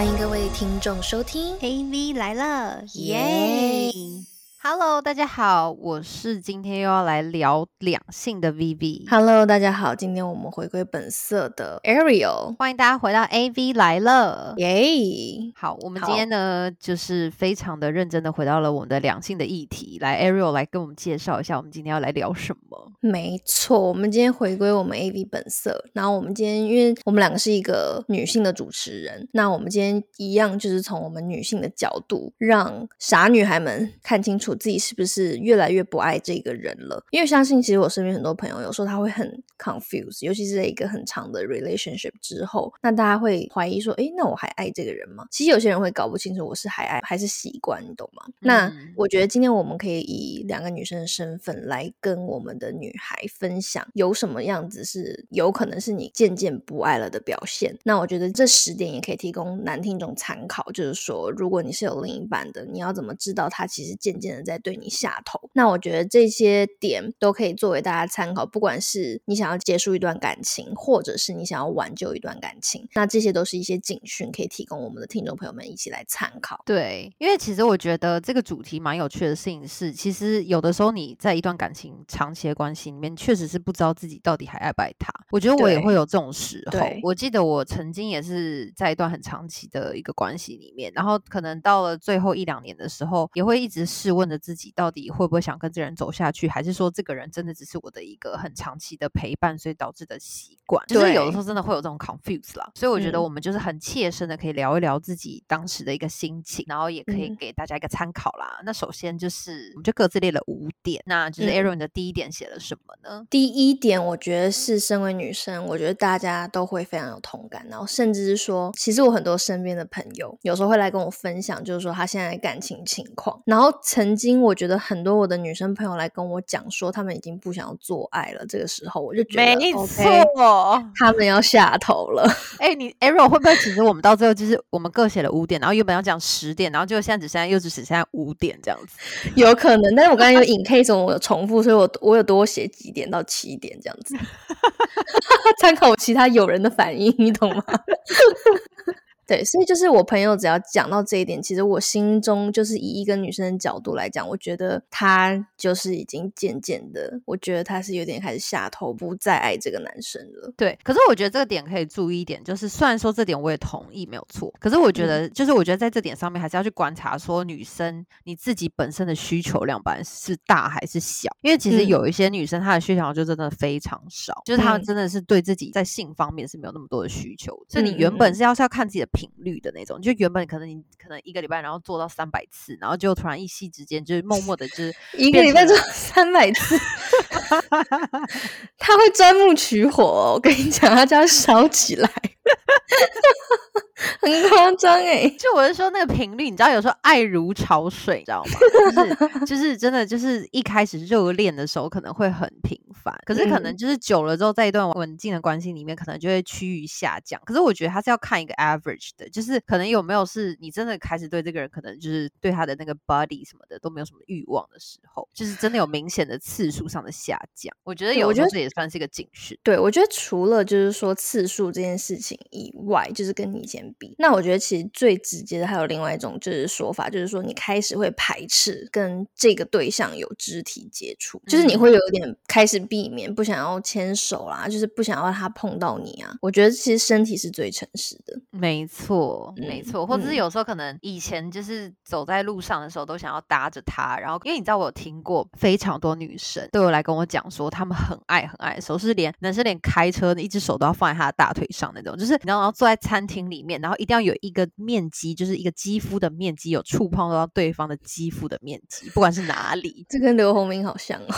欢迎各位听众收听 AV 来了，耶！Hello，大家好，我是今天又要来聊两性的 Vivi。Hello，大家好，今天我们回归本色的 Ariel，欢迎大家回到 AV 来了。耶！好，我们今天呢，就是非常的认真的回到了我们的两性的议题。来，Ariel 来跟我们介绍一下，我们今天要来聊什么？没错，我们今天回归我们 AV 本色，然后我们今天因为我们两个是一个女性的主持人，那我们今天一样就是从我们女性的角度，让傻女孩们看清楚我自己是不是越来越不爱这个人了。因为相信其实我身边很多朋友有时候他会很 confused，尤其是在一个很长的 relationship 之后，那大家会怀疑说，诶，那我还爱这个人吗？其实有些人会搞不清楚我是还爱还是习惯，你懂吗？那嗯我觉得今天我们可以以两个女生的身份来跟我们的女孩分享，有什么样子是有可能是你渐渐不爱了的表现。那我觉得这十点也可以提供男听众参考，就是说，如果你是有另一半的，你要怎么知道他其实渐渐的在对你下头？那我觉得这些点都可以作为大家参考，不管是你想要结束一段感情，或者是你想要挽救一段感情，那这些都是一些警讯，可以提供我们的听众朋友们一起来参考。对，因为其实我觉得这个主题蛮有趣的事情是，其实有的时候你在一段感情长期的关系里面，确实是不知道自己到底还爱不爱他。我觉得我也会有这种时候。我记得我曾经也是在一段很长期的一个关系里面，然后可能到了最后一两年的时候，也会一直试问着自己，到底会不会想跟这个人走下去，还是说这个人真的只是我的一个很长期的陪伴，随导致的习惯。就是有的时候真的会有这种 confuse 啦。所以我觉得嗯我们就是很切身的可以聊一聊自己当时的一个心情，然后也可以嗯给大家一个参考啦。那首先就是我们就各自列了五点，那就是嗯 Aaron 的第一点写了什么呢？第一点，我觉得是身为女生，我觉得大家都会非常有同感，然后甚至是说，其实我很多身边的朋友有时候会来跟我分享，就是说他现在的感情情况。然后曾经我觉得很多我的女生朋友来跟我讲说，他们已经不想要做爱了，这个时候我就觉得没 OK，错，他们要下头了。哎、你 Arrow 会不会其实我们到最后就是我们各写了五点，然后原本要讲十点，然后就现在只剩下又只剩下五点这样子。有可能，但是我刚才有 in case 我有重复，所以我我有多写几点到七点这样子，参考我其他友人的反应，你懂吗？对，所以就是我朋友只要讲到这一点，其实我心中就是以一个女生的角度来讲，我觉得她就是已经渐渐的，我觉得她是有点开始下头，不再爱这个男生了。对，可是我觉得这个点可以注意一点，就是虽然说这点我也同意没有错，可是我觉嗯。得、就是我觉得在这点上面还是要去观察说女生你自己本身的需求量本来是大还是小，因为其实嗯。有一些女生她的需求量就真的非常少，就是她们嗯真的是对自己在性方面是没有那么多的需求，所以你原本是要是要看自己的频率的那种，就原本可能你可能一个礼拜然后做到三百次，然后就突然一夕之间就是默默的就是 一个礼拜做三百次，他会钻木取火、哦，我跟你讲，他就要烧起来，很夸张哎。就我是说那个频率，你知道有时候爱如潮水，你知道吗？就是就是真的就是一开始热恋的时候可能会很频繁，可是可能嗯就是久了之后，在一段稳定的关系里面，可能就会趋于下降。可是我觉得他是要看一个 average 的，就是可能有没有是你真的开始对这个人，可能就是对他的那个 body 什么的都没有什么欲望的时候，就是真的有明显的次数上的下降。我觉得有我觉得这也算是一个警示。对，我觉得除了就是说次数这件事情以外，就是跟你以前比，那我觉得其实最直接的还有另外一种就是说法，就是说你开始会排斥跟这个对象有肢体接触，就是你嗯会有点开始避免，不想要牵手啦，就是不想要他碰到你啊。我觉得其实身体是最诚实的。没错，没嗯错，或者是嗯有时候可能以前就是走在路上的时候都想要搭着他，然后因为你知道我有听过非常多女生都有来跟我讲说，她们很爱很爱的时候是连男生连开车的一只手都要放在他的大腿上那种，就是你知道，然后坐在餐厅里面，然后一定要有一个面积，就是一个肌肤的面积有触碰到对方的肌肤的面积，不管是哪里，这跟刘洪明好像哦。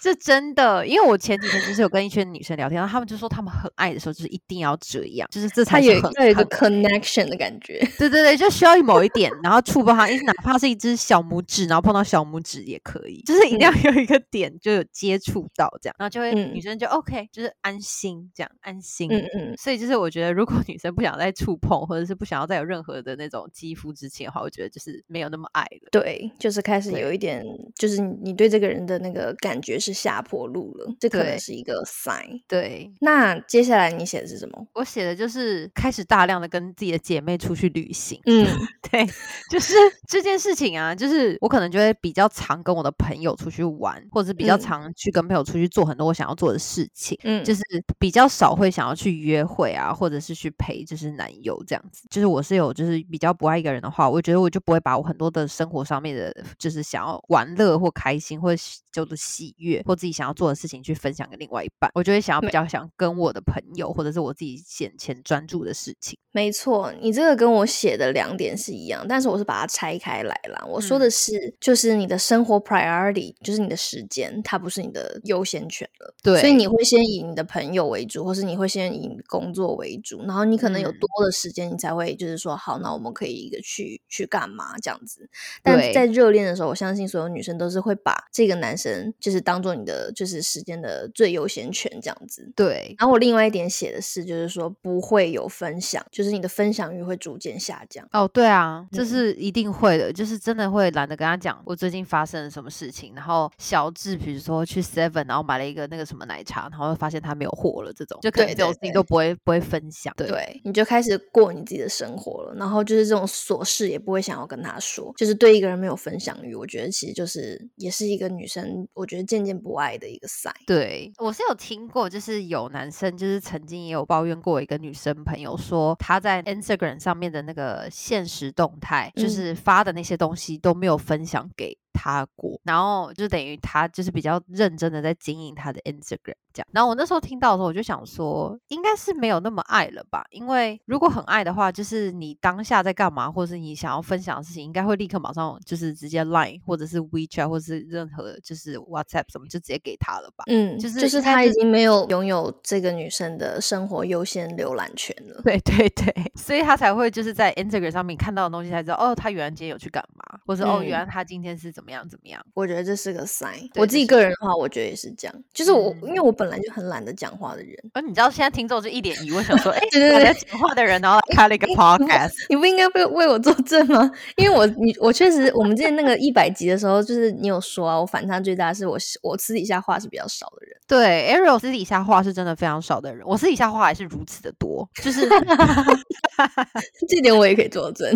这真的，因为我前几天就是有跟一群女生聊天，然后她们就说她们很爱的时候就是一定要这样，就是这才有一个 connection 的感觉。对对对，就需要某一点，然后触碰它，哪怕是一只小拇指，然后碰到小拇指也可以，就是一定要有一个点就有接触到这样，然后就会、嗯女生就 OK，就是安心这样安心。嗯嗯，所以就是我觉得，如果女生不想再触碰，或者是不想要再有任何的那种肌肤之情的话，我觉得就是没有那么爱了。对，就是开始有一点，就是你你对这个人的那个感觉是是下坡路了，这可能是一个 sign。对那接下来你写的是什么？我写的就是开始大量的跟自己的姐妹出去旅行。嗯 对，就是 这件事情啊，就是我可能就会比较常跟我的朋友出去玩，或者是比较嗯常去跟朋友出去做很多我想要做的事情。嗯，就是比较少会想要去约会啊，或者是去陪就是男友这样子。就是我是有就是比较不爱一个人的话，我觉得我就不会把我很多的生活上面的，就是想要玩乐或开心或喜就是喜悦或自己想要做的事情去分享给另外一半。我就会想要比较想跟我的朋友或者是我自己眼前专注的事情。没错，你这个跟我写的两点是一样，但是我是把它拆开来啦。我说的嗯是，就是你的生活 priority，就是你的时间，它不是你的优先权了。对，所以你会先以你的朋友为主，或是你会先以工作为主，然后你可能有嗯多的时间，你才会就是说，好，那我们可以一个去去干嘛这样子。但在热恋的时候，我相信所有女生都是会把这个男生就是当做你的就是时间的最优先权这样子。对然后我另外一点写的是，就是说不会有分享，就是你的分享欲会逐渐下降。哦，对啊，这嗯是一定会的，就是真的会懒得跟他讲我最近发生了什么事情，然后小智比如说去 Seven，然后买了一个那个什么奶茶，然后发现他没有货了，这种就可能这种事情都不会不会分享。对对，你就开始过你自己的生活了，然后就是这种琐事也不会想要跟他说，就是对一个人没有分享欲，我觉得其实就是也是一个女生，我觉得渐渐不爱的一个 sign。对，我是有听过，就是有男生就是曾经也有抱怨过一个女生朋友说，他在 Instagram 上面的那个现实动态，就嗯。是发的那些东西都没有分享给他过，然后就等于他就是比较认真的在经营他的 Instagram 这样。然后我那时候听到的时候，我就想说，应该是没有那么爱了吧？因为如果很爱的话，就是你当下在干嘛，或者是你想要分享的事情，应该会立刻马上就是直接 Line 或者是 WeChat 或者是任何就是 WhatsApp 什么就直接给他了吧？嗯，就是就是他已经没有拥有这个女生的生活优先浏览权了。对 对对，所以他才会就是在 Instagram 上面看到的东西才知道，哦，他原来今天有去干嘛，或者、哦，原嗯来他今天是怎么样怎么样。我觉得这是个 sign。我自己个人的话，我觉得也是这样。就是我，因为嗯我本来就很懒得讲话的人，而你知道现在听众就一脸疑问，想说，哎，对对对哪个讲话的人，然后开了一个 podcast，你不应该为为我作证吗？因为我你我确实，我们之前那个一百集的时候，就是你有说啊，我反差最大是我我私底下话是比较少的人。对，Ariel 私底下话是真的非常少的人，我私底下话还是如此的多，就是 这点我也可以作证。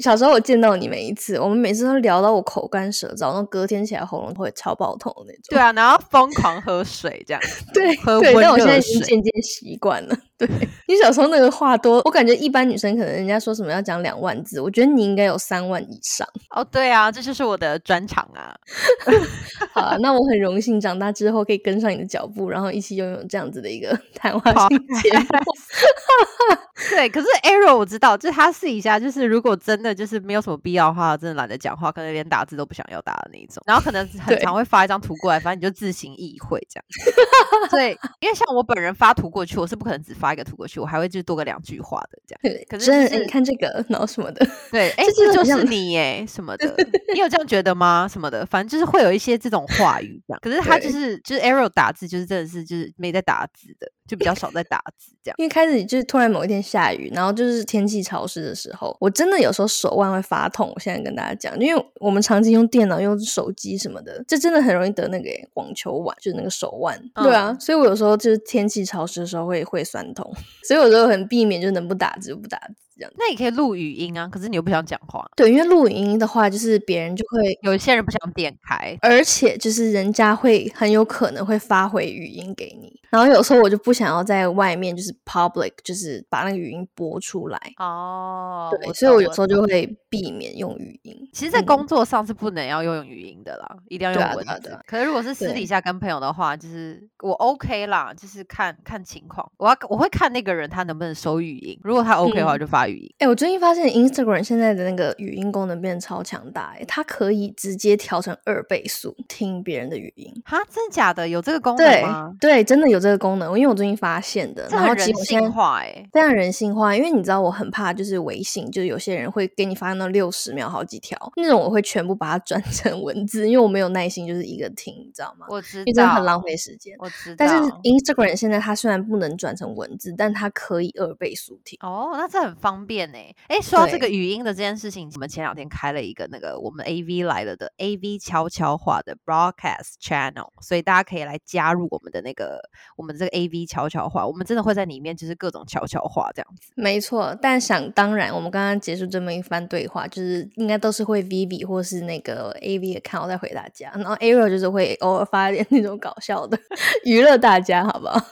小时候我见到你每一次，我们每次都聊到我口干舌燥，然后隔天起来喉咙会超爆痛的那种。对啊，然后疯狂喝水这样，对 对，喝对但我现在已经渐渐习惯了。对 你小时候那个话多，我感觉一般女生可能人家说什么要讲两万字，我觉得你应该有三万以上。哦，对啊，这就是我的专长啊。好啊，那我很荣幸长大之后可以跟上你的脚步，然后一起拥有这样子的一个 谈话性节目。对，可是 Arrow 我知道，就是他试一下就是如果真的就是没有什么必要的话，真的懒得讲话，可能连打字都不想要打的那一种。然后可能很常会发一张图过来，反正你就自行意会这样。对，因为像我本人发图过去，我是不可能只发一个图过去，我还会就多个两句话的这样。对，可是你看这个，然后什么的，对，哎，这就是你耶什么的，你有这样觉得吗？什么的，反正就是会有一些这种话语这样。可是他就是就是 Arrow 打字，就是真的是就是没在打字的，就比较少在打字这样。因为开始就是突然某一天下雨，然后就是天气潮湿的时候，我真的有时候手腕会发痛。我现在跟大家讲，因为我们长期用电脑、用手机什么的，这真的很容易得那个网球腕，就是那个手腕。对啊，嗯所以我有时候就是天气潮湿的时候会会酸痛，所以有时候很避免，就能不打字就不打字这样。那你可以录语音啊，可是你又不想讲话，对，因为录语音的话，就是别人就会。有一些人不想点开。而且就是人家会很有可能会发回语音给你，然后有时候我就不想要在外面就是 public，就是把那个语音播出来，哦对，所以我有时候就会避免用语音。其实，在嗯工作上是不能要用语音的啦，一定要用文字。啊对啊对啊可是如果是私底下跟朋友的话，就是我 OK 啦，就是看看情况。我要我会看那个人他能不能收语音，如果他 OK 的话，就发语音。哎、我最近发现 Instagram 现在的那个语音功能变得超强大、哎，它可以直接调成二倍速听别人的语音。哈，真的假的？有这个功能对吗？对，真的有这个功能，因为我最近发现的。然后这很人性化哎、非常人性化，因为你知道我很怕，就是微信，就是有些人会给你发那六十秒好几条，那种我会全部把它 转成文字，因为我没有耐心，就是一个听，你知道吗？我知因为真的道，很浪费时间。我知道。但是 Instagram 现在它虽然不能转成文字，但它可以二倍速听。哦，那这很方方便呢。哎，说到这个语音的这件事情，我们前两天开了一个那个我们 AV 来了的 AV 悄悄话的 broadcast channel，所以大家可以来加入我们的那个我们这个 AV 悄悄话，我们真的会在里面就是各种悄悄话这样子。没错，但想当然，我们刚刚结束这么一番对话，就是应该都是会 Vivi 或是那个 AV account 在回大家，然后 Ariel 就是会偶尔发一点那种搞笑的 娱乐大家，好不好？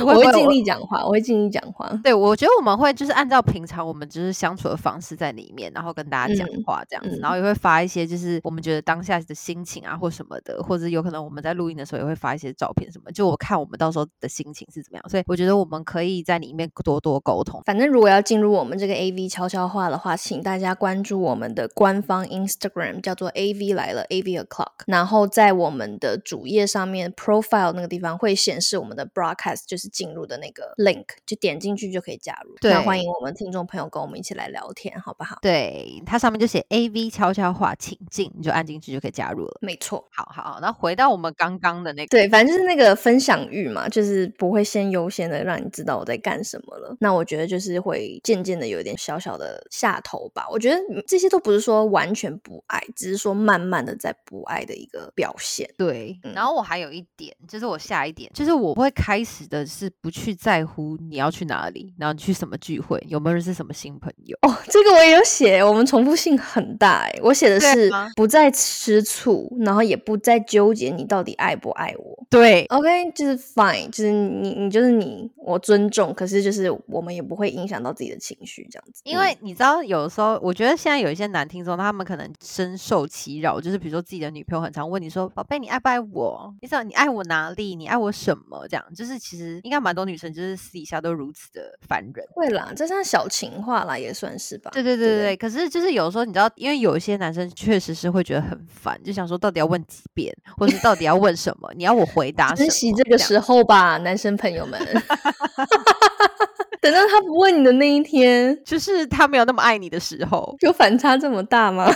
我会尽力讲话，我会尽力讲话。对，我觉得我们会就是按照平常我们就是相处的方式在里面，然后跟大家讲嗯话这样子，嗯然后也会发一些就是我们觉得当下的心情啊或什么的，或者有可能我们在录音的时候也会发一些照片什么，就我看我们到时候的心情是怎么样，所以我觉得我们可以在里面多多沟通。反正如果要进入我们这个 AV 悄悄话的话，请大家关注我们的官方 Instagram，叫做 AV 来了 AV O'clock。然后在我们的主页上面 profile 那个地方会显示我们的 broadcast，就是进入的那个 link，就点进去就可以加入。那对欢迎我们听众朋友跟我们一起来聊天，好不好？对，它上面就写 A V 悄悄话，请进，你就按进去就可以加入了。没错。好好好，那回到我们刚刚的那个，对，反正就是那个分享欲嘛，就是不会先优先的让你知道我在干什么了。那我觉得就是会渐渐的有一点小小的下头吧。我觉得嗯这些都不是说完全不爱，只是说慢慢的在不爱的一个表现。对，嗯然后我还有一点，就是我下一点，就是我会开始的是不去在乎你要去哪里，然后你去什么聚会，有没有认识什么新朋友。哦，这个我也有写，我们重复性很大哎。我写的是不再吃醋，然后也不再纠结你到底爱不爱我。对，OK，就是 fine，就是你你就是你，我尊重，可是就是我们也不会影响到自己的情绪这样子。因嗯为你知道，有时候我觉得现在有一些男听众，他们可能深受其扰，就是比如说自己的女朋友很常问你说：“宝贝，你爱不爱我？你想你爱我哪里？你爱我什么？”这样，就是其实应该蛮多女生就是私底下都如此的烦人。会啦，这像小情话啦，也算是吧。对对对对，可是就是有时候你知道，因为有一些男生确实是会觉得很烦，就想说到底要问几遍，或是到底要问什么？你要我回答？珍惜这个时候吧，男生朋友们。等到他不问你的那一天，就是他没有那么爱你的时候，有反差这么大吗？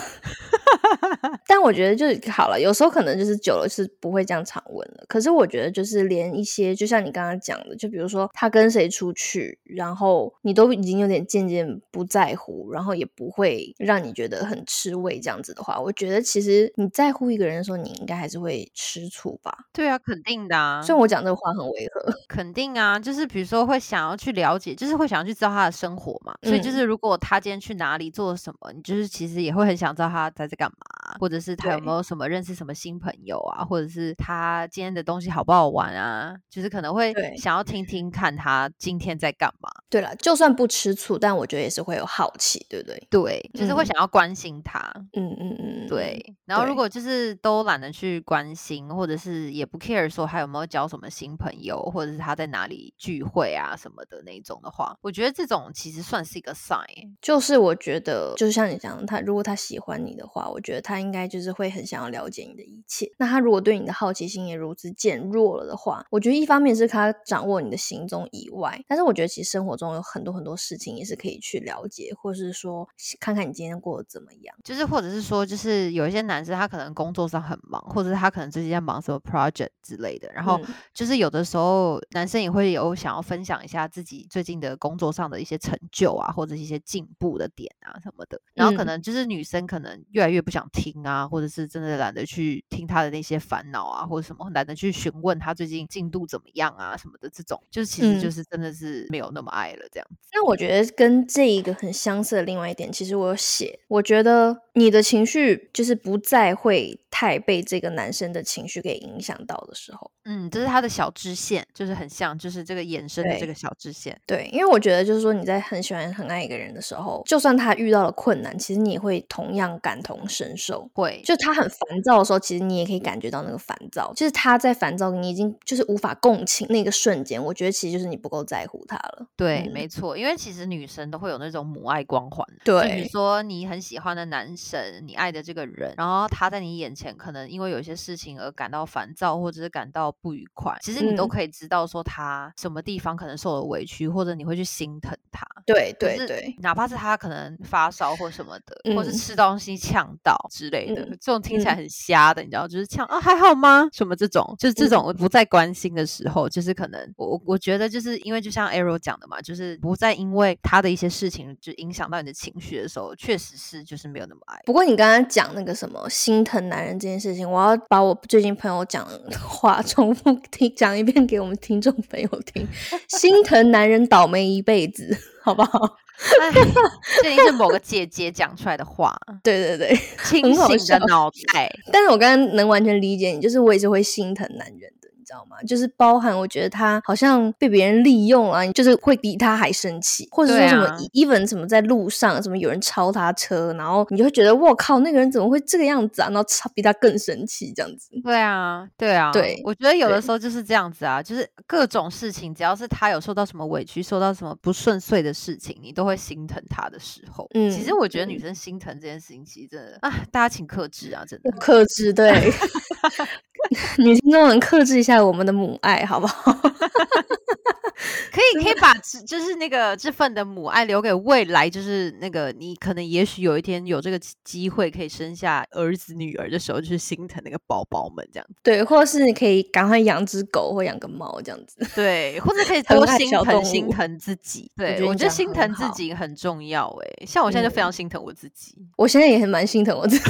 但我觉得就是好了，有时候可能就是久了是不会这样常问了。可是我觉得就是连一些，就像你刚刚讲的，就比如说他跟谁出去，然后你都已经有点渐渐不在乎，然后也不会让你觉得很吃味这样子的话，我觉得其实你在乎一个人的时候，你应该还是会吃醋吧。对啊，肯定的啊。虽然我讲这个话很违和，肯定啊，就是比如说会想要去了解，就是会想要去知道他的生活嘛。所以就嗯是如果他今天去哪里做了什么，你就是其实也会很想知道他在这干嘛，或者是他有没有什么认识什么新朋友啊，或者是他今天的东西好不好玩啊，就是可能会想要听听看他今天在干嘛。对了，就算不吃醋，但我觉得也是会有好奇，对不对？对，就是会嗯想要关心他。嗯嗯嗯，对，然后如果就是都懒得去关心，或者是也不 care 说他有没有交什么新朋友，或者是他在哪里聚会啊什么的那种的话，我觉得这种其实算是一个 sign。就是我觉得，就是像你讲的，他如果他喜欢你的话，我觉得他应该就是会很想要了解你的一切。那他如果对你的好奇心也如此减弱了的话，我觉得一方面是他掌握你的行踪以外，但是我觉得其实生活中有很多很多事情也是可以去了解，或是说看看你今天过得怎么样。就是或者是说，就是有一些男生他可能工作上很忙，或者是他可能最近在忙什么 project 之类的，然后嗯就是有的时候男生也会有想要分享一下自己最近的工作上的一些成就啊，或者是一些进步的点啊什么的。然后可嗯能就是女生可能越来越不想听啊，或者是真的懒得去听他的那些烦恼啊，或者什么懒得去询问他最近进度怎么样啊什么的这种，就是其实就嗯是真的是没有那么爱了这样子。那我觉得跟这一个很相似的另外一点，其实我有写，我觉得你的情绪就是不再会太被这个男生的情绪给影响到的时候。嗯，这是他的小支线，就是很像，就是这个衍生的这个小支线。对，因为我觉得就是说你在很喜欢、很爱一个人的时候，就算他遇到了困难，其实你也会同样感同身受。会，就他很烦躁的时候，其实你也可以感觉到那个烦躁。就是他在烦躁，你已经就是无法共情那个瞬间，我觉得其实就是你不够在乎他了。对，嗯没错，因为其实女生都会有那种母爱光环。对比如对，说你很喜欢的男神，你爱的这个人，然后他在你眼前可能因为有一些事情而感到烦躁，或者是感到不愉快，其实你都嗯可以知道说他什么地方可能受了委屈，或者你会去心疼他。对对对，哪怕是他可能发烧或什么的，或是嗯吃东西呛到之类的，嗯这种听起来嗯很瞎的，你知道，就是呛啊还好吗？什么这种，就是这嗯种不再关心的时候，就是可能我我我觉得就是因为就像 Arrow 讲的嘛，就是不再因为他的一些事情就影响到你的情绪的时候，确实是就是没有那么爱。不过你刚刚讲那个什么心疼男人这件事情，我要把我最近朋友讲的话 重复听讲一遍给我们听众朋友听。心疼男人倒霉一辈子，好不好？哎，这一定是某个姐姐讲出来的话，对对对，清醒的脑袋。但是我刚刚能完全理解你，就是我也是会心疼男人的，你知道吗？就是包含我觉得他好像被别人利用啊，就是会比他还生气，或者说什么、even 什么在路上什么有人超他车，然后你就会觉得我靠，那个人怎么会这个样子啊？然后超比他更生气这样子。对啊，对啊，对我觉得有的时候就是这样子啊，就是各种事情，只要是他有受到什么委屈，受到什么不顺遂的事情，你都会心疼他的时候。嗯其实我觉得女嗯生心疼这件事情，其实真的啊，大家请克制啊，真的。克制，对，女听众们克制一下我们的母爱，好不好？可以可以把这就是那个这份的母爱留给未来，就是那个你可能也许有一天有这个机机会可以生下儿子女儿的时候，就是心疼那个宝宝们这样子。对，或者是你可以赶快养只狗或养个猫这样子。对，或者可以 多心疼心疼自己。对，我觉得心疼自己很重要哎、像我现在就非嗯常心疼我自己。我现在也很蛮心疼我自己。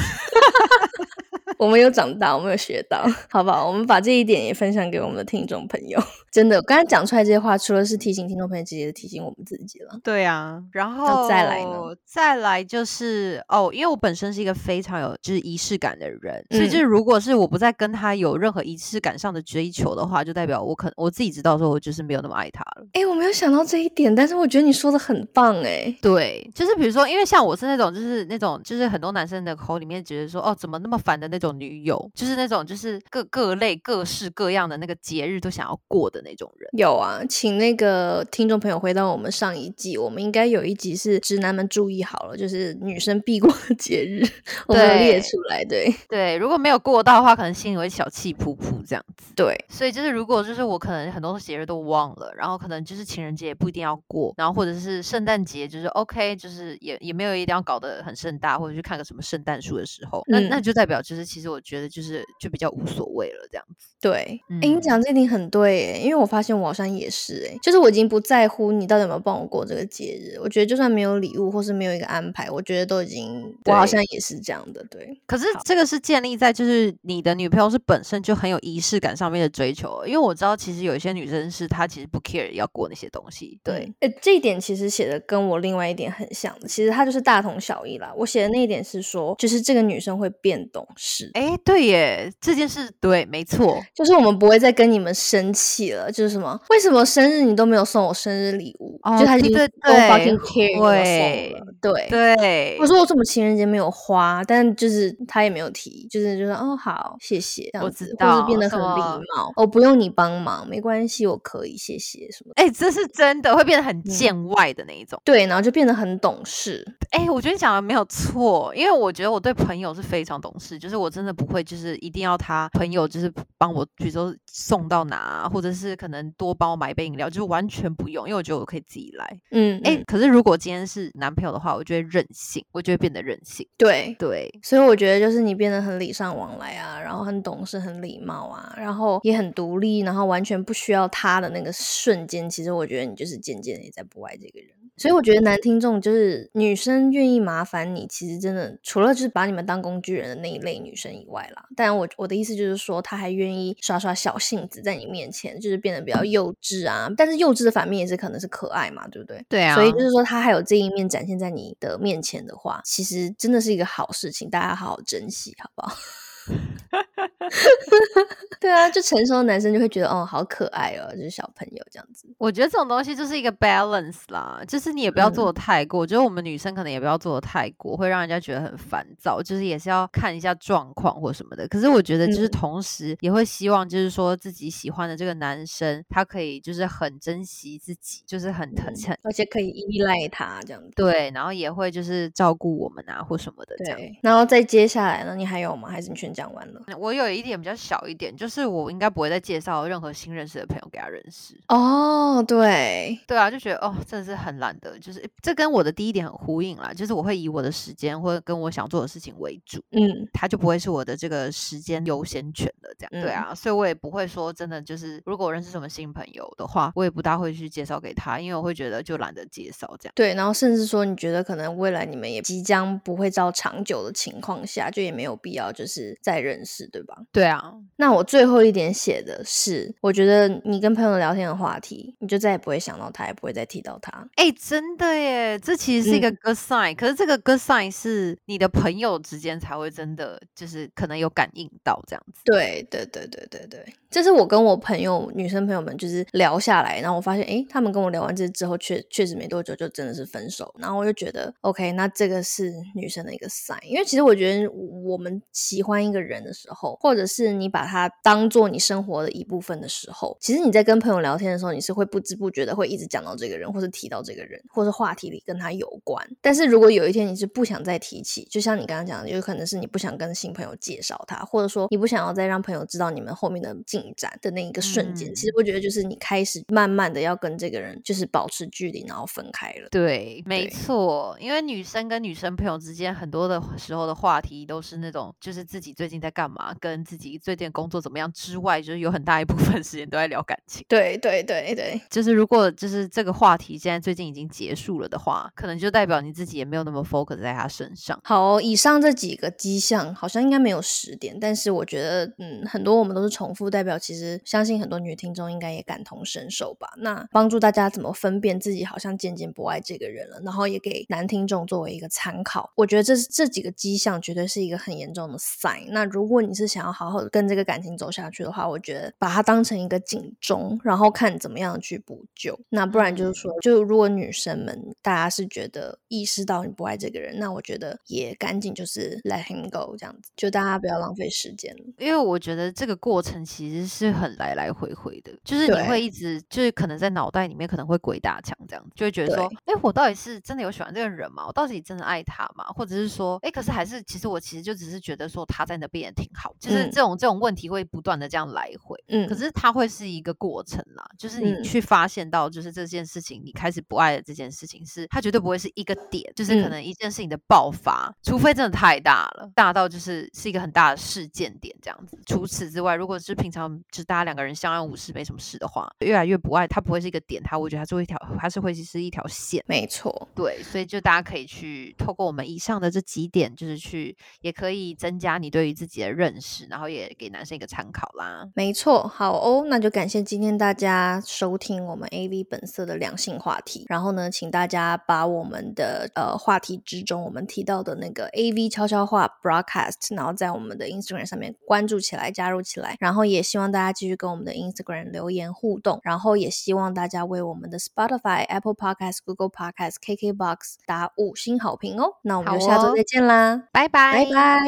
我们有长大，我们有学到，好不好？我们把这一点也分享给我们的听众朋友。真的，我刚才讲出来这些话，除了是提醒听众朋友，其实也是提醒我们自己了。对啊，然后再来呢？再来就是哦，因为我本身是一个非常有就是仪式感的人，所以嗯就是如果是我不再跟他有任何仪式感上的追求的话，就代表我可我自己知道说我就是没有那么爱他了。哎，我没有想到这一点，但是我觉得你说的很棒，哎，对，就是比如说，因为像我是那种，就是那种，就是很多男生的口里面觉得说，哦，怎么那么烦的那种女友，就是那种就是各各类各式各样的那个节日都想要过的那种人。有啊，请那个听众朋友回到我们上一季，我们应该有一集是直男们注意好了，就是女生必过的节日，我们列出来，对对，如果没有过到的话，可能心里会小气噗噗这样子。对，所以就是，如果就是我可能很多节日都忘了，然后可能就是情人节也不一定要过，然后或者是圣诞节，就是 OK，就是也也没有一定要搞得很盛大，或者去看个什么圣诞树的时候，那那嗯就代表就是其实我觉得就是就比较无所谓了这样子。对，哎、嗯你讲这点很对，哎，因为我发现我好像也是，哎，就是我已经不在乎你到底有没有帮我过这个节日，我觉得就算没有礼物或是没有一个安排，我觉得都已经，我好像也是这样的，对，可是这个是建立在就是你的女朋友是本身就很有仪式感上面的追求，因为我知道其实有一些女生是她其实不 care 要过那些东西，对，嗯，呃，这一点其实写的跟我另外一点很像，其实它就是大同小异啦。我写的那一点是说，就是这个女生会变懂事，哎，对耶，这件事对，没错，就是我们不会再跟你们生气了，就是什么，为什么生日你都没有送我生日礼物？哦就他已经对 so 对 fucking care 你有没有送了，对。对我，说我怎么情人节没有花，但就是他也没有提，就是就说哦好谢谢这我样子，知或是变得很礼貌，哦不用你帮忙，没关系，我可以谢谢什么。哎，这是真的会变得很嗯见外的那一种。对，然后就变得很懂事，哎、我觉得你讲的没有错，因为我觉得我对朋友是非常懂事，就是我真的不会，就是一定要他朋友就是帮我，比如说送到哪啊，或者是可能多帮我买一杯饮料，就是完全不用，因为我觉得我可以自己来。嗯，哎、嗯可是如果今天是男朋友的话，我就会任性，我就会变得任性。对，对，所以我觉得就是你变得很礼尚往来啊，然后很懂事、很礼貌啊，然后也很独立，然后完全不需要他的那个瞬间，其实我觉得你就是渐渐的也在不爱这个人。所以我觉得男听众就是女生愿意麻烦你，其实真的除了就是把你们当工具人的那一类女生以外啦，当然我我的意思就是说，她还愿意耍耍小性子在你面前，就是变得比较幼稚啊。但是幼稚的反面也是可能是可爱嘛，对不对？对啊，所以就是说，他还有这一面展现在你的面前的话，其实真的是一个好事情，大家好好珍惜，好不好？对啊，就成熟的男生就会觉得，哦，好可爱哦，就是小朋友这样子。我觉得这种东西就是一个 balance 啦，就是你也不要做的太过。我觉得我们女生可能也不要做的太过，会让人家觉得很烦躁。就是也是要看一下状况或什么的。可是我觉得就是嗯同时也会希望，就是说自己喜欢的这个男生，他可以就是很珍惜自己，就是很疼很而且可以依赖他这样子。对，然后也会就是照顾我们啊或什么的这样。对，然后再接下来呢？你还有吗？还是你全讲完了。我有一点比较小一点，就是我应该不会再介绍任何新认识的朋友给他认识。哦，对，对啊，就觉得哦，真的是很懒得，就是这跟我的第一点很呼应啦，就是我会以我的时间或者跟我想做的事情为主，嗯，他就不会是我的这个时间优先权的，这样。对嗯啊，所以我也不会说真的就是，如果我认识什么新朋友的话，我也不大会去介绍给他，因为我会觉得就懒得介绍这样。对，然后甚至说你觉得可能未来你们也即将不会照长久的情况下，就也没有必要就是再认识，对吧？对啊，那我最后一点写的是，我觉得你跟朋友聊天的话题，你就再也不会想到他，也不会再提到他。哎、真的耶，这其实是一个嗯 good sign，、可是这个 good sign 是你的朋友之间才会真的就是可能有感应到这样子。对对对对对对，这是我跟我朋友女生朋友们就是聊下来，然后我发现，诶，他们跟我聊完这之后，确确实没多久就真的是分手，然后我就觉得，OK，那这个是女生的一个 sign，因为其实我觉得我们喜欢一个人的时候，或者是你把他当做你生活的一部分的时候，其实你在跟朋友聊天的时候，你是会不知不觉的会一直讲到这个人，或是提到这个人，或是话题里跟他有关。但是如果有一天你是不想再提起，就像你刚刚讲的，有可能是你不想跟新朋友介绍他，或者说你不想要再让朋友知道你们后面的进展的那一个瞬间，其实嗯我觉得就是你开始慢慢的要跟这个人就是保持距离，然后分开了。对，没错，因为女生跟女生朋友之间很多的时候的话题都是那种，就是自己最近在干嘛，跟自己最近工作怎么样之外，就是有很大一部分时间都在聊感情。对对对对，就是如果就是这个话题现在最近已经结束了的话，可能就代表你自己也没有那么 focus 在他身上。好哦、以上这几个迹象好像应该没有十点，但是我觉得，嗯，很多我们都是重复，代表其实相信很多女听众应该也感同身受吧。那帮助大家怎么分辨自己好像渐渐不爱这个人了，然后也给男听众作为一个参考。我觉得这是这几个迹象绝对是一个很严重的 sign。那如果你是想要好好的跟这个感情走下去的话，我觉得把它当成一个警钟，然后看怎么样去补救。那不然就是说，就如果女生们大家是觉得意识到你不爱这个人，那我觉得也赶紧就是 let him go 这样子，就大家不要浪费时间了。因为我觉得这个过程其实是很来来回回的，就是你会一直就是可能在脑袋里面可能会鬼打墙这样子，就会觉得说，对哎，我到底是真的有喜欢这个人吗？我到底真的爱他吗？或者是说，哎，可是还是其实我其实就只是觉得说他在那边也挺好，就是嗯这种这种问题会不断的这样来回。嗯，可是它会是一个过程啦，就是你嗯去发现到，就是这件事情，你开始不爱的这件事情是，它绝对不会是一个点，就是可嗯能一件事情的爆发，除非真的太大了，大到就是是一个很大的事件点这样子。除此之外，如果是平常就是大家两个人相安无事没什么事的话，越来越不爱，他不会是一个点，他我觉得他是会一条，它是会是一条线。没错，对，所以就大家可以去透过我们以上的这几点，就是去也可以增加你对于自己的认识，然后也给男生一个参考啦。没错。好哦，那就感谢今天大家收听我们 A V 本色的两性话题。然后呢，请大家把我们的呃话题之中我们提到的那个 A V 悄悄话 broadcast，然后在我们的 Instagram 上面关注起来，加入起来。然后也希望大家继续跟我们的 Instagram 留言互动。然后也希望大家为我们的 Spotify、Apple Podcast、Google Podcast、KKBox 打五星好评哦。那我们就下周再见啦，拜拜，拜拜